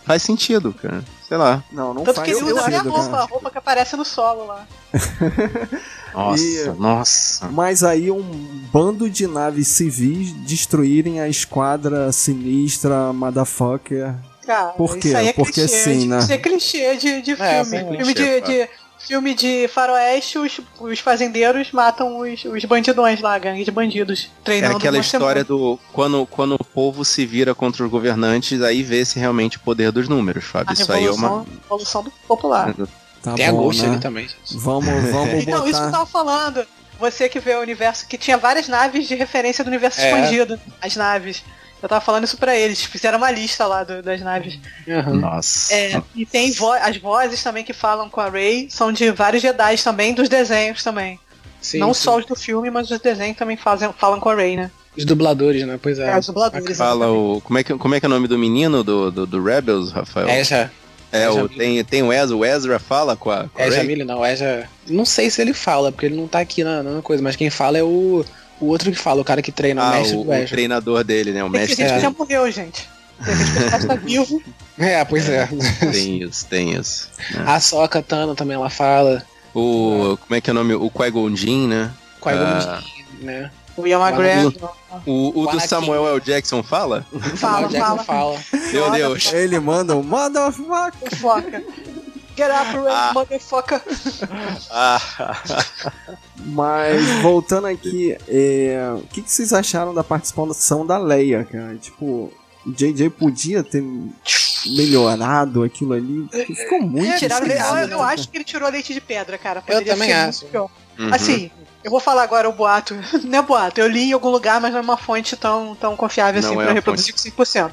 faz sentido, cara. Sei lá. Não, não Tanto faz que ele usa a roupa, a roupa que aparece no solo lá. nossa, e, nossa. Mas aí um bando de naves civis destruírem a esquadra sinistra, motherfucker. Cara, Por quê? É Porque clichê, sim, né? Isso é clichê de, de é, filme. filme de, de, filme de faroeste, os, os fazendeiros matam os, os bandidões lá, gangue de bandidos, treinando É aquela história do quando, quando o povo se vira contra os governantes, aí vê-se realmente o poder dos números, Fábio. Isso aí é uma... Revolução do popular. Tá Tem bom, a Ghost né? ali também. Vamos, vamos Então, botar... isso que eu tava falando. Você que vê o universo, que tinha várias naves de referência do universo é. expandido, as naves. Eu tava falando isso pra eles, fizeram uma lista lá do, das naves. Uhum. Nossa. É, e tem vo as vozes também que falam com a Ray, são de vários Jedi também, dos desenhos também. Sim, Não sim. só os do filme, mas os desenhos também fazem, falam com a Ray, né? Os dubladores, né? Pois é. é os dubladores. Fala o, como, é que, como é que é o nome do menino do, do, do Rebels, Rafael? Ezra. É, o, tem, tem o Ezra, o Ezra fala com a. Com Ezra Miller, não, Ezra. Não sei se ele fala, porque ele não tá aqui na, na coisa, mas quem fala é o o outro que fala, o cara que treina, ah, o mestre o, do o treinador dele, né? O tem mestre. Tem gente que já morreu, gente. Tem gente que tá vivo. É, pois é. Tem isso, tem isso. Né? A Soca Tano também ela fala. O. Como é que é o nome? O Qui-Gon né? Qui-Gon ah, né? O Ian McGregor. O, o, o do Samuel L. Jackson fala? Fala, fala. fala. Meu Deus. Ele manda um motherfucker. Get up, ah. motherfucker. Ah. Mas, voltando aqui, é, o que, que, vocês acharam da participação da Leia, cara? Tipo, o JJ podia ter melhorado aquilo ali. Ficou muito é, tiraram, eu, eu acho que ele tirou leite de pedra, cara. Poderia eu também acho. Uhum. Assim, eu vou falar agora o boato. Não é boato, eu li em algum lugar, mas não é uma fonte tão, tão confiável não assim é pra reproduzir com 100%.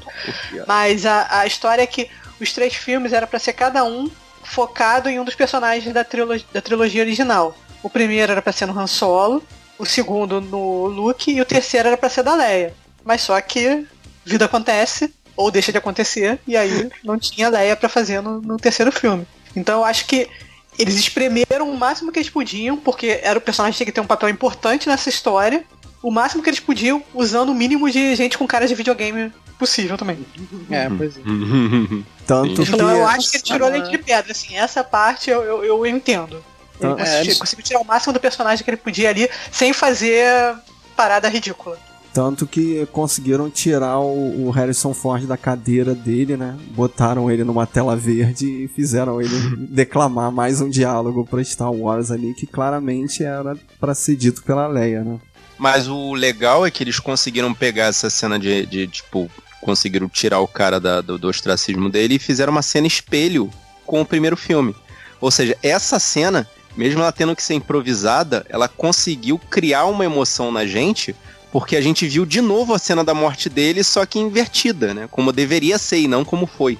Mas a, a história é que os três filmes era para ser cada um focado em um dos personagens da, trilogia, da trilogia original. O primeiro era para ser no Han Solo, o segundo no Luke e o terceiro era para ser da Leia. Mas só que vida acontece ou deixa de acontecer e aí não tinha Leia para fazer no, no terceiro filme. Então eu acho que eles espremeram o máximo que eles podiam, porque era o personagem que tinha que ter um papel importante nessa história, o máximo que eles podiam, usando o mínimo de gente com cara de videogame possível também. É, pois é. Tanto então, que... eu acho que ele tirou leite de pedra, assim, essa parte eu, eu, eu entendo. Ele é, conseguiu, conseguiu tirar o máximo do personagem que ele podia ali, sem fazer parada ridícula. Tanto que conseguiram tirar o, o, Harrison Ford da cadeira dele, né? Botaram ele numa tela verde e fizeram ele declamar mais um diálogo para Star Wars ali, que claramente era para ser dito pela Leia, né? Mas o legal é que eles conseguiram pegar essa cena de, de tipo, conseguiram tirar o cara da, do, do ostracismo dele e fizeram uma cena espelho com o primeiro filme. Ou seja, essa cena, mesmo ela tendo que ser improvisada, ela conseguiu criar uma emoção na gente, porque a gente viu de novo a cena da morte dele, só que invertida, né? Como deveria ser e não como foi.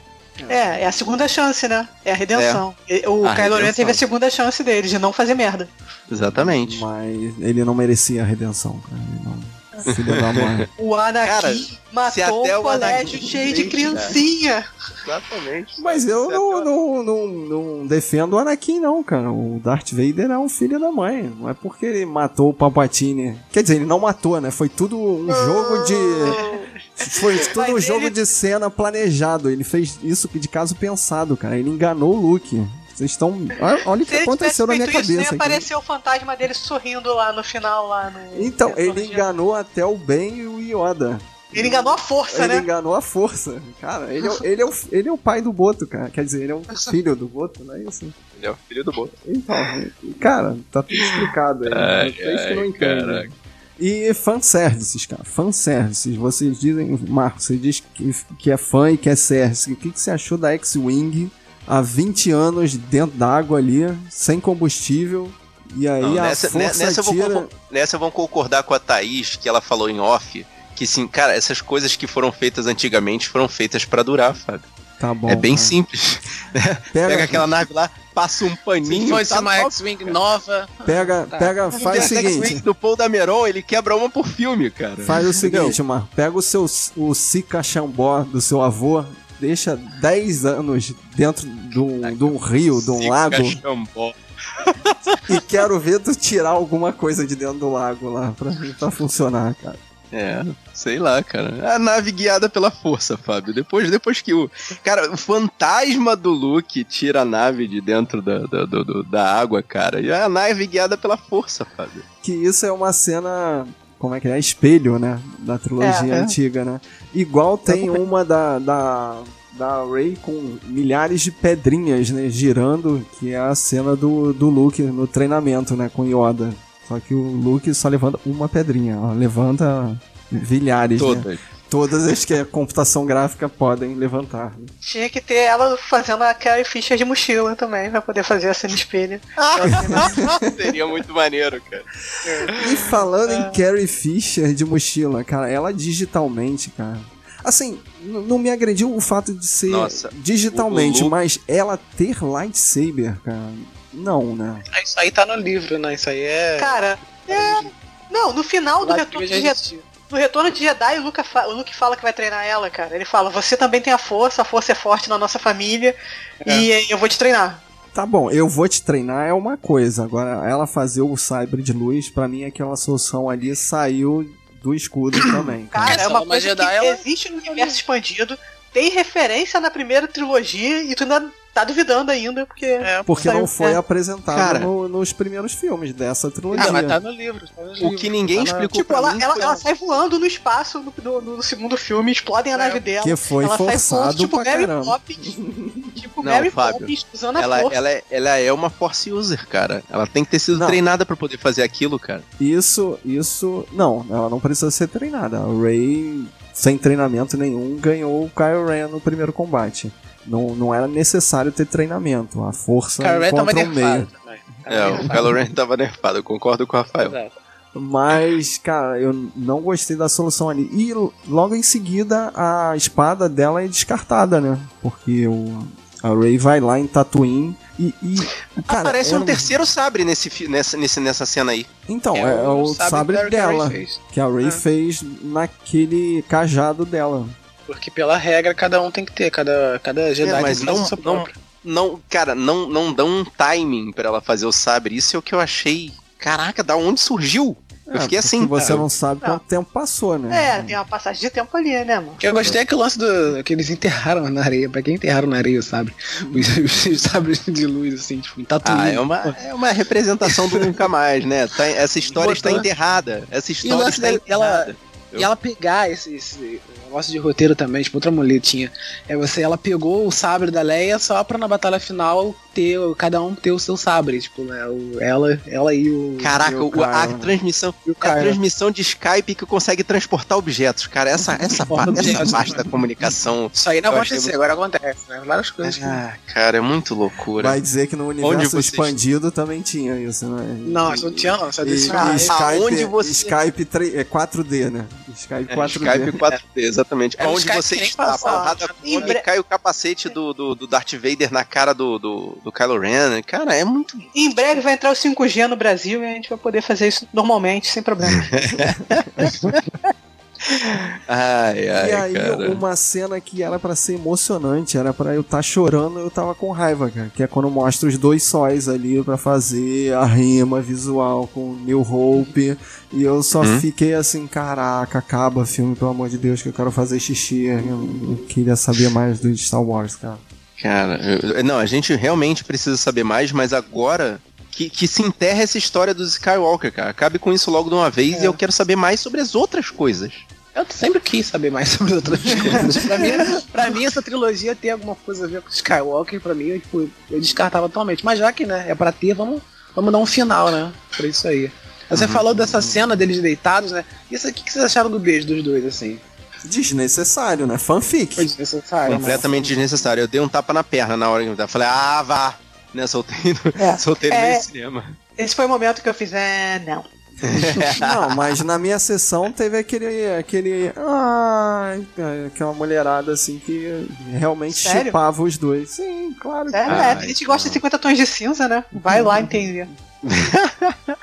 É, é a segunda chance, né? É a redenção. É. O a Kylo Ren teve a segunda chance dele, de não fazer merda. Exatamente. Mas ele não merecia a redenção, cara. Ele não... Filho da mãe. O Anakin cara, matou um colégio cheio de criancinha. Exatamente. Mas eu não, não, não, não, defendo o Anakin, não, cara. O Darth Vader é um filho da mãe. Não é porque ele matou o Palpatine. Quer dizer, ele não matou, né? Foi tudo um jogo de. Foi tudo um jogo ele... de cena planejado. Ele fez isso de caso pensado, cara. Ele enganou o Luke. Vocês estão. Olha o que aconteceu na minha cabeça. Isso, nem apareceu o fantasma dele sorrindo lá no final. lá no Então, ele enganou até o Ben e o Yoda. Ele enganou a força, ele né? Ele enganou a força. Cara, ele é, ele, é o, ele é o pai do Boto, cara. Quer dizer, ele é o filho do Boto, não é isso? Ele é o filho do Boto. Então, cara, tá tudo explicado aí. Ai, Vocês que não entendem. E fanservices, cara. Fanservices. Vocês dizem, Marcos, você diz que, que é fã e que é service. O que, que você achou da X-Wing? Há 20 anos dentro d'água ali, sem combustível. E aí Não, a nessa, força nessa, tira... eu vou, nessa eu vou concordar com a Thaís, que ela falou em off, que sim, cara, essas coisas que foram feitas antigamente foram feitas para durar, Fábio. Tá bom. É bem cara. simples. Pega, pega aquela nave lá, passa um paninho. Fosse tá uma X-Wing nova. Pega, tá. pega, faz o seguinte. X-Wing do Paul Dameron, ele quebra uma por filme, cara. Faz o seguinte, mano. Pega o seu o Sika Chambó do seu avô, deixa 10 anos dentro de um, de um rio, de um lago. E quero ver tu tirar alguma coisa de dentro do lago lá pra, pra funcionar, cara. É, sei lá, cara. A nave guiada pela força, Fábio. Depois, depois que o. Cara, o fantasma do Luke tira a nave de dentro da, da, do, da água, cara. E a nave guiada pela força, Fábio. Que isso é uma cena. Como é que é? Espelho, né? Da trilogia é, antiga, né? Igual tem uma da, da da Ray com milhares de pedrinhas, né, girando, que é a cena do, do Luke no treinamento, né, com Yoda. Só que o Luke só levanta uma pedrinha, ó, levanta milhares, né? Todas. Né? Todas as que a computação gráfica podem levantar. Né? Tinha que ter ela fazendo a Carrie Fisher de mochila também, pra poder fazer assim no espelho. Seria muito maneiro, cara. E falando é. em Carrie Fisher de mochila, cara, ela digitalmente, cara. Assim, não me agrediu o fato de ser Nossa, digitalmente, o, o mas ela ter lightsaber, cara não, né? Ah, isso aí tá no livro, né? Isso aí é. Cara, é. Não, no final do retorno de. No retorno de Jedi, o Luke, o Luke fala que vai treinar ela, cara. Ele fala: Você também tem a força, a força é forte na nossa família é. e eu vou te treinar. Tá bom, eu vou te treinar é uma coisa. Agora, ela fazer o sabre de luz, para mim, aquela solução ali saiu do escudo também. Cara, cara é uma coisa Jedi, que ela... existe no universo expandido, tem referência na primeira trilogia e tu ainda tá duvidando ainda, porque. É, porque não foi é. apresentado Cara, no, nos primeiros filmes dessa trilogia. Ah, mas tá no livro. Tá no livro o que ninguém tá explicou tipo, ela, ela, ela, sai voando no espaço no, no, no segundo filme, explodem a é. nave dela. Que foi ela forçado sai voando, tipo Mary Poppins. tipo não, Mary Fábio, Poppins usando ela, a força. Ela, é, ela é uma force user, cara. Ela tem que ter sido não. treinada para poder fazer aquilo, cara. Isso, isso. Não, ela não precisa ser treinada. A Ray sem treinamento nenhum, ganhou o Kylo Ren no primeiro combate. Não, não era necessário ter treinamento. A força Kylo encontra um meio. Também. É, o Kylo Ren tava nerfado, eu concordo com o Rafael. Exato. Mas, cara, eu não gostei da solução ali. E logo em seguida a espada dela é descartada, né? Porque o, a Ray vai lá em Tatooine e. e cara, Aparece um terceiro sabre nesse, nessa, nesse, nessa cena aí. Então, é, é o, o sabre, sabre dela. Que a, que a Ray é. fez naquele cajado dela. Porque pela regra cada um tem que ter, cada, cada Jedi é, mas tem não, não, não, cara, não, não dão um timing para ela fazer o sabre. Isso é o que eu achei. Caraca, da onde surgiu? Eu fiquei assim. Você cara. não sabe quanto não. tempo passou, né? É, tem uma passagem de tempo ali, né, mano? O que eu gostei é que o lance do. que eles enterraram na areia. Pra quem enterraram na areia, sabe? Os, os sabres de luz, assim, tipo, em Ah, é uma, é uma representação do nunca mais, né? Tá, essa história está enterrada. Essa história está enterrada. Ela, e ela pegar esse, esse negócio de roteiro também, tipo, outra muletinha. É você, ela pegou o sabre da Leia só pra na batalha final ter, cada um ter o seu sabre, tipo, né? O, ela, ela e o. Caraca, e o a transmissão. a transmissão de Skype que consegue transportar objetos, cara. Essa, essa, parte, essa parte da comunicação. Isso aí não aconteceu, agora acontece, né? Várias coisas. Ah, que... cara, é muito loucura. Vai dizer que no universo expandido também tinha isso, né? Não, isso não tinha, não. Só desse e, Skype, Aonde você... Skype 3, é 4D, né? Skype 4D. É, Skype 4D, exatamente. É, Onde você está, a porrada come, cai o capacete do, do, do, Darth Vader na cara do, do, do Kylo Ren. Cara, é muito. Em breve vai entrar o 5G no Brasil e a gente vai poder fazer isso normalmente, sem problema. ai, ai, e aí, cara. uma cena que era para ser emocionante, era para eu estar tá chorando, eu tava com raiva, cara. Que é quando mostra os dois sóis ali para fazer a rima visual com New Hope. E eu só hum? fiquei assim, caraca, acaba filme, pelo amor de Deus, que eu quero fazer xixi. Eu, queria saber mais do Star Wars, cara. Cara, eu, não, a gente realmente precisa saber mais, mas agora que, que se enterra essa história dos Skywalker, cara. Acabe com isso logo de uma vez é. e eu quero saber mais sobre as outras coisas. Eu sempre quis saber mais sobre as outras coisas. pra, mim, pra mim, essa trilogia tem alguma coisa a ver com Skywalker, pra mim, eu, tipo, eu descartava totalmente. Mas já que, né, é pra ter, vamos, vamos dar um final, né, pra isso aí. Você uhum. falou dessa cena deles deitados, né? Isso aqui que vocês acharam do beijo dos dois, assim? Desnecessário, né? Fanfic. Foi desnecessário. Completamente desnecessário. Eu dei um tapa na perna na hora que eu falei, ah, vá! Né, soltei no, é, soltei no é, cinema. Esse foi o momento que eu fiz, é, não. Não, mas na minha sessão teve aquele. aquele. Ah, aquela mulherada assim que realmente Sério? chipava os dois. Sim, claro. Sério, é, a gente gosta de 50 tons de cinza, né? Vai lá entender.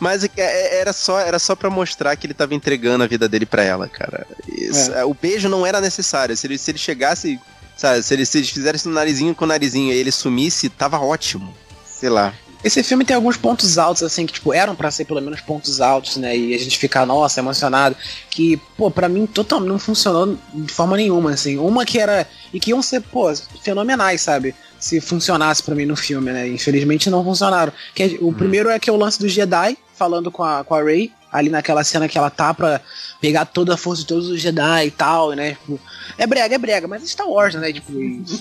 Mas é, é, era só, era só para mostrar que ele tava entregando a vida dele para ela, cara. Isso, é. O beijo não era necessário. Se ele, se ele chegasse, sabe, se ele, se ele fizesse no narizinho com o narizinho e ele sumisse, tava ótimo. Sei lá. Esse filme tem alguns pontos altos, assim, que, tipo, eram para ser pelo menos pontos altos, né? E a gente ficar, nossa, emocionado. Que, pô, pra mim totalmente não funcionou de forma nenhuma, assim. Uma que era. E que iam ser, pô, fenomenais, sabe? Se funcionasse para mim no filme, né? Infelizmente não funcionaram. Que é, o hum. primeiro é que é o lance do Jedi, falando com a, com a Rey, ali naquela cena que ela tá pra pegar toda a força de todos os Jedi e tal, né? Tipo, é brega, é brega, mas é Star Wars, né? Tipo,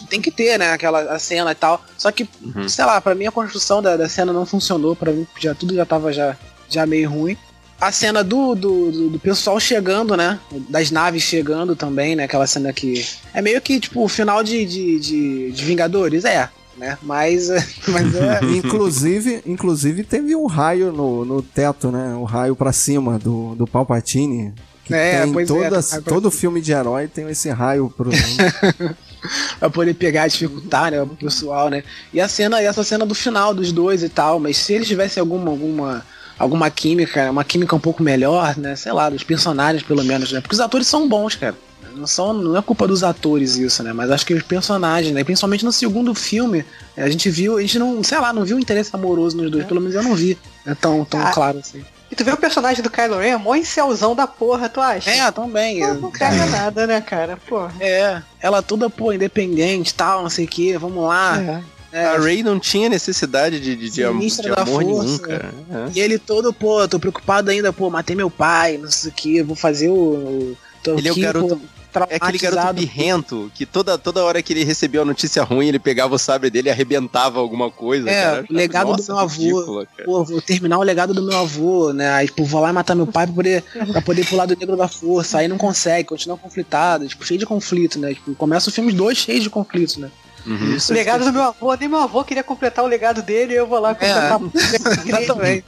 tem que ter, né? Aquela a cena e tal. Só que, uhum. sei lá, pra mim a construção da, da cena não funcionou, pra mim já, tudo já tava já, já meio ruim. A cena do, do, do, do pessoal chegando, né? Das naves chegando também, né? Aquela cena que. É meio que, tipo, o final de, de, de, de Vingadores, é né? Mas, mas é... inclusive, inclusive teve um raio no, no teto, né? O um raio para cima do, do Palpatine. Que é, tem toda, é, todo filme de herói tem esse raio pro. pra poder pegar e dificultar, né, o pessoal, né? E a cena, e essa cena do final dos dois e tal, mas se eles tivessem alguma, alguma, alguma química, uma química um pouco melhor, né? Sei lá, dos personagens pelo menos, né? Porque os atores são bons, cara não, são, não é culpa dos atores isso, né? Mas acho que os personagens, né? Principalmente no segundo filme, a gente viu, a gente não, sei lá, não viu interesse amoroso nos dois, é. pelo menos eu não vi. É tão, tão ah, claro assim. E tu vê o personagem do Kylo Ren, é mó incelzão da porra, tu acha? É, também. Pô, não pega nada, né, cara? Porra. É, ela toda, pô, independente tal, não sei o que, vamos lá. É. É, a Ray não tinha necessidade de, de, de, de amor força, nenhum, cara. É. E ele todo, pô, tô preocupado ainda, pô, matei meu pai, não sei o que, vou fazer o. Tô ele aqui, é o garoto. Pô, é aquele garoto birrento que toda, toda hora que ele recebeu a notícia ruim, ele pegava o sabre dele e arrebentava alguma coisa. É, cara. o legado Nossa, do meu avô. Ridícula, pô, vou terminar o legado do meu avô, né? Aí, tipo, vou lá e matar meu pai pra poder, pra poder ir pro lado negro da força. Aí não consegue, continua conflitado, tipo, cheio de conflito, né? Tipo, começa o filme dois cheios de conflito, né? Uhum. O legado do meu avô, nem meu avô queria completar o legado dele e eu vou lá completar. É, exatamente.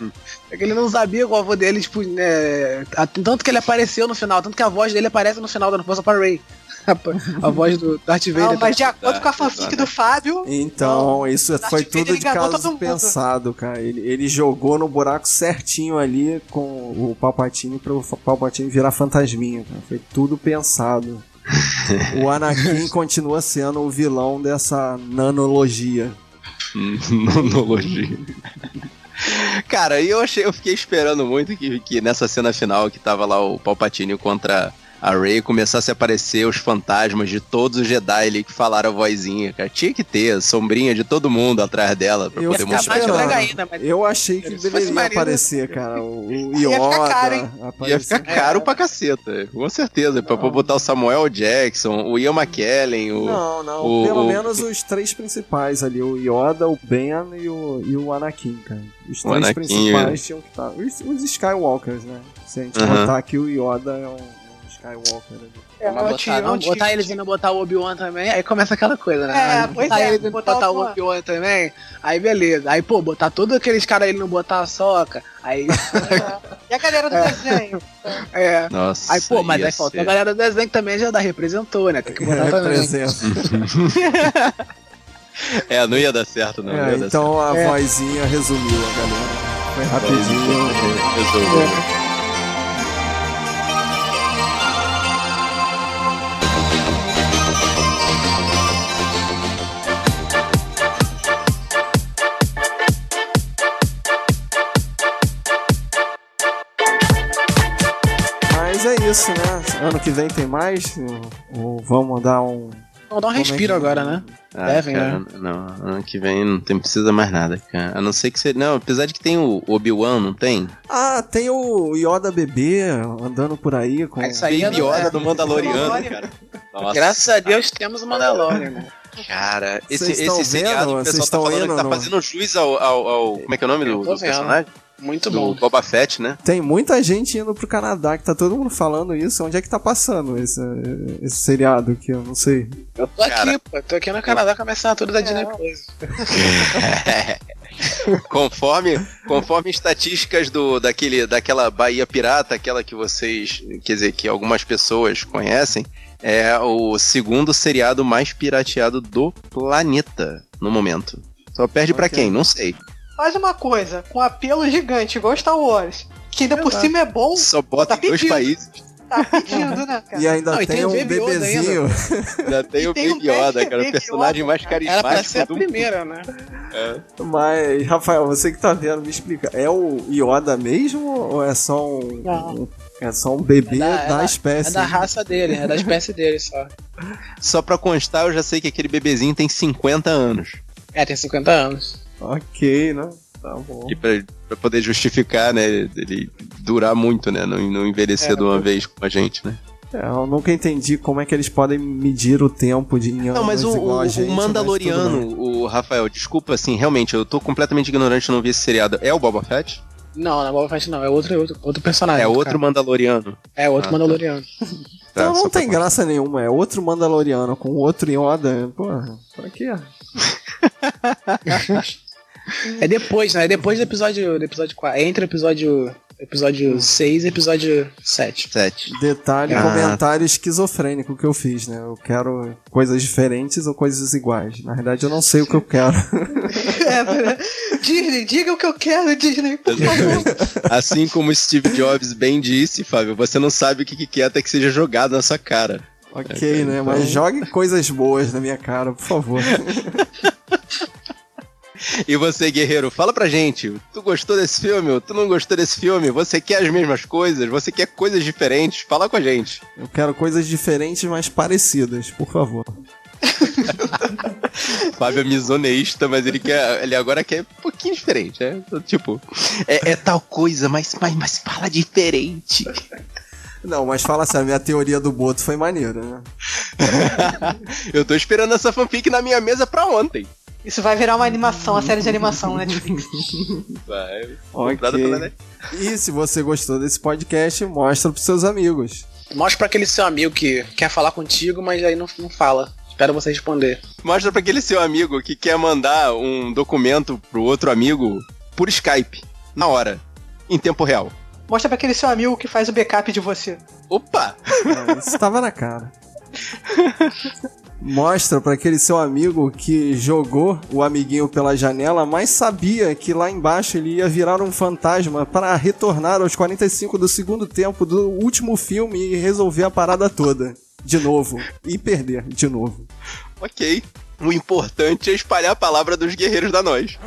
É que ele não sabia que o avô dele, tipo, né, tanto que ele apareceu no final, tanto que a voz dele aparece no final da Força para Ray. A, a, voz do Darth Vader. Não, mas de acordo com a fanfic do Fábio. Então, isso foi tudo de caso pensado, cara. Ele, ele jogou no buraco certinho ali com o Palpatine para o Palpatine virar fantasminha, cara. Foi tudo pensado. O Anakin continua sendo o vilão dessa nanologia. nanologia. Cara, eu achei, eu fiquei esperando muito que, que nessa cena final que tava lá o Palpatine contra a Rey começasse a aparecer os fantasmas de todos os Jedi ali que falaram a vozinha, cara. Tinha que ter a sombrinha de todo mundo atrás dela pra eu poder mostrar. Ainda, mas... Eu achei que deveria aparecer, cara. O, Yoda. Ia ficar caro, hein? Ia ficar caro é. pra caceta, com certeza. Pra, pra botar o Samuel Jackson, o Ian McKellen, o. Não, não. O, pelo o... menos os três principais ali: o Yoda, o Ben e o, e o Anakin, cara. Os três Anakin, principais é. tinham que estar. Os, os Skywalkers, né? Se a gente uh -huh. botar aqui o Yoda é um Skywalker ali. É, não, botar, não, botar eles indo botar o Obi-Wan também, aí começa aquela coisa, né? É, pois botar é, eles indo botar, botar o Obi-Wan também, aí beleza. Aí, pô, botar todos aqueles caras aí não botar a soca, aí. e a galera do é. desenho? É. Nossa. Aí, pô, mas aí falta a galera do desenho que também já dá, representou, né? Tem que botar também. é, não ia dar certo, não. É, não então a é. vozinha resumiu a galera. Foi rapidinho. Resolveu. É. isso, né? Ano que vem tem mais? Ou, vamos dar um. Vamos dar um respiro é agora, né? Ah, Devem, cara, né? Não, ano que vem não tem, precisa mais nada, cara. A não ser que você. Não, apesar de que tem o Obi-Wan, não tem? Ah, tem o Yoda bebê andando por aí com. Isso aí Baby é Yoda do Mandaloriano, cara. Nossa. Graças a Deus temos o Mandalorian, né? Cara, esse, esse seriado que o pessoal tá falando que tá fazendo jus ao, ao, ao, Como é que é o nome do, do personagem? Muito bom. Boba Fett, né? Tem muita gente indo pro Canadá, que tá todo mundo falando isso. Onde é que tá passando esse, esse seriado aqui? Eu não sei. Eu tô Cara... aqui, pô. Tô aqui no Canadá com a minha assinatura da Disney Plus. conforme, conforme estatísticas do, daquele, daquela Bahia Pirata, aquela que vocês, quer dizer, que algumas pessoas conhecem, é o segundo seriado mais pirateado do planeta no momento. Só perde okay. para quem? Não sei. Faz uma coisa, com apelo gigante, igual Star Wars, que ainda por cima é bom. Só bota tá em dois países. Tá pedindo, né, cara? E ainda Não, tem, tem um bebezinho. Ainda, ainda tem o Baby Yoda, cara. O personagem mais carismático. Era pra ser a primeira, né? É. Mas, Rafael, você que tá vendo, me explica. É o Yoda mesmo ou é só um. um é só um bebê é da, da, é espécie. É da raça dele, é da espécie dele só. Só pra constar, eu já sei que aquele bebezinho tem 50 anos. É, tem 50 anos. Ok, né? Tá bom. E pra, pra poder justificar, né, ele durar muito, né? Não, não envelhecer é, de uma vez com a gente, né? É, eu nunca entendi como é que eles podem medir o tempo de Não, mas o, o, gente, o Mandaloriano, o Rafael, desculpa, assim, realmente, eu tô completamente ignorante, eu não vi esse seriado. É o Boba Fett? Não, não é Boba Fett não, é outro, outro, outro personagem. É outro cara. Mandaloriano. É outro ah, tá. Mandaloriano. Tá. Então não tem graça nenhuma, é outro Mandaloriano com outro Yoda. Porra, pra quê? é depois, né? É depois do episódio, do episódio 4. É entre o episódio Episódio 6 e episódio 7. 7. Detalhe, ah. comentário esquizofrênico que eu fiz, né? Eu quero coisas diferentes ou coisas iguais. Na verdade, eu não sei o que eu quero. é, Disney, diga o que eu quero, Disney, por favor. Assim como Steve Jobs bem disse, Fábio, você não sabe o que, que quer até que seja jogado na sua cara. Ok, é, né? Então... Mas jogue coisas boas na minha cara, por favor. E você, guerreiro, fala pra gente. Tu gostou desse filme? Tu não gostou desse filme? Você quer as mesmas coisas? Você quer coisas diferentes? Fala com a gente. Eu quero coisas diferentes, mas parecidas, por favor. Fábio é misoneísta, mas ele quer. Ele agora quer um pouquinho diferente, né? Tipo, é, é tal coisa, mas, mas, mas fala diferente. Não, mas fala assim, a minha teoria do Boto foi maneira, né? Eu tô esperando essa fanfic na minha mesa pra ontem. Isso vai virar uma animação, uma série de animação Netflix. Vai. Okay. E se você gostou desse podcast, mostra pros seus amigos. Mostra pra aquele seu amigo que quer falar contigo, mas aí não, não fala. Espero você responder. Mostra pra aquele seu amigo que quer mandar um documento pro outro amigo por Skype, na hora, em tempo real. Mostra pra aquele seu amigo que faz o backup de você. Opa! É, isso tava na cara. mostra para aquele seu amigo que jogou o amiguinho pela janela, mas sabia que lá embaixo ele ia virar um fantasma para retornar aos 45 do segundo tempo do último filme e resolver a parada toda. De novo. E perder de novo. Ok. O importante é espalhar a palavra dos guerreiros da nós.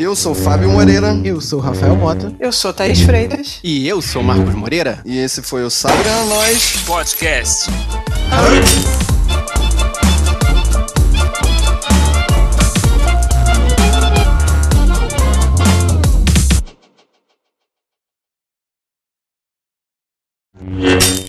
Eu sou Fábio Moreira. Eu sou Rafael Mota. Eu sou Thaís Freitas. E eu sou Marcos Moreira. E esse foi o Sagra Nós Podcast. Yeah.